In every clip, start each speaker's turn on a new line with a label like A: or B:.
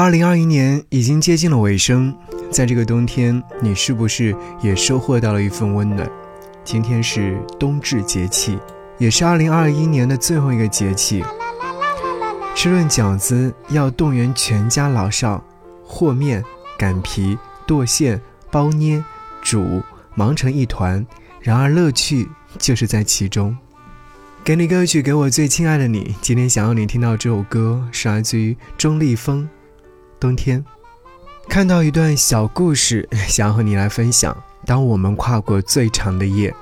A: 二零二一年已经接近了尾声，在这个冬天，你是不是也收获到了一份温暖？今天是冬至节气，也是二零二一年的最后一个节气。吃顿饺子要动员全家老少，和面、擀皮、剁馅、包捏、煮，忙成一团。然而乐趣就是在其中。给你歌曲，给我最亲爱的你。今天想要你听到这首歌，是来自于钟立风。冬天，看到一段小故事，想和你来分享。当我们跨过最长的夜，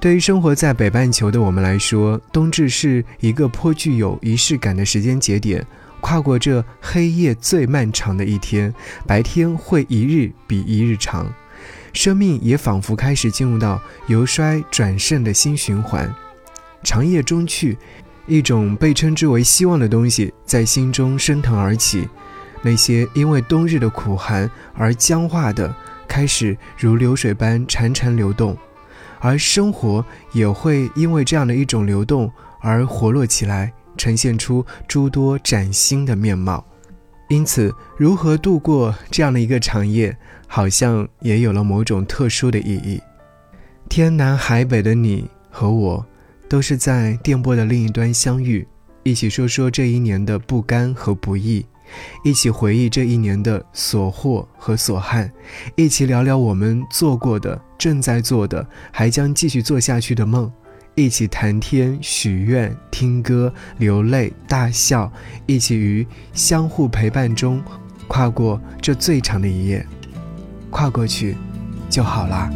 A: 对于生活在北半球的我们来说，冬至是一个颇具有仪式感的时间节点。跨过这黑夜最漫长的一天，白天会一日比一日长，生命也仿佛开始进入到由衰转盛的新循环。长夜终去，一种被称之为希望的东西在心中升腾而起。那些因为冬日的苦寒而僵化的，开始如流水般潺潺流动，而生活也会因为这样的一种流动而活络起来，呈现出诸多崭新的面貌。因此，如何度过这样的一个长夜，好像也有了某种特殊的意义。天南海北的你和我，都是在电波的另一端相遇，一起说说这一年的不甘和不易。一起回忆这一年的所获和所憾，一起聊聊我们做过的、正在做的、还将继续做下去的梦，一起谈天、许愿、听歌、流泪、大笑，一起于相互陪伴中跨过这最长的一夜，跨过去就好啦。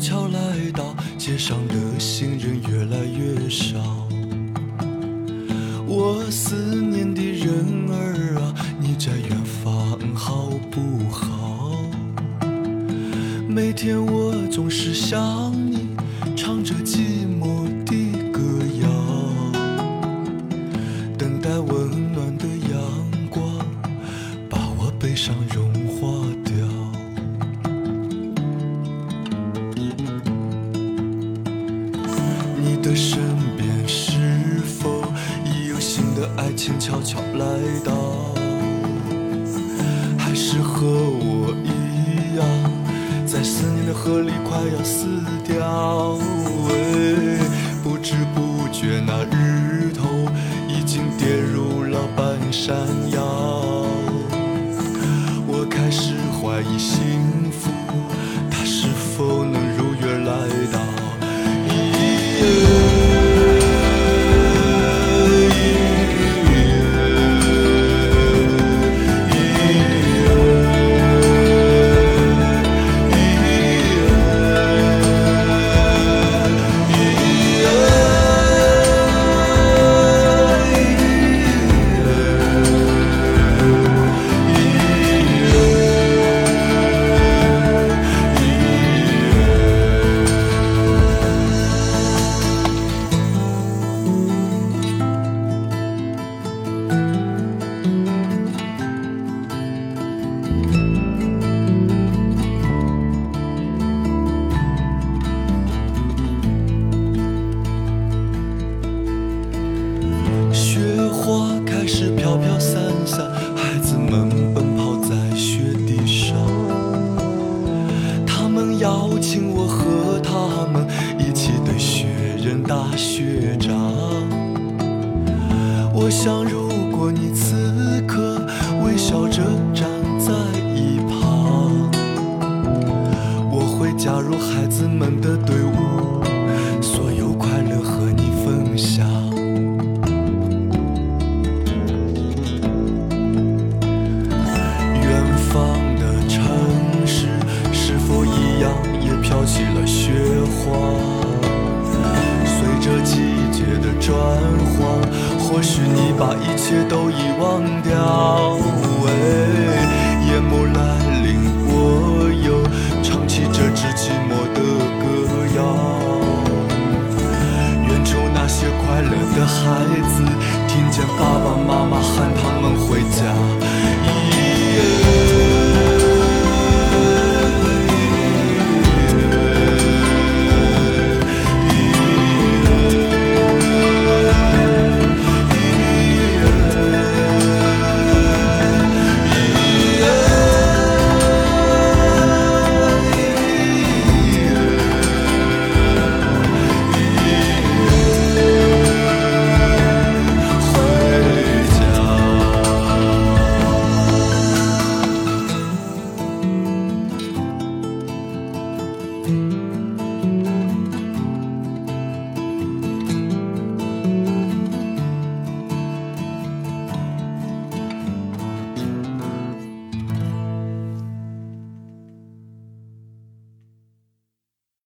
B: 悄悄来到，街上的行人越来越少。我思念的人儿啊，你在远方好不好？每天我总是想你，唱着寂寞的歌谣，等待我的身边是否已有新的爱情悄悄来到？还是和我一样，在思念的河里快要死掉？不知不觉，那日头已经跌入了半山腰。我开始怀疑幸福，邀请我和他们一起堆雪人打雪仗我想如果你自许你把一切都遗忘掉。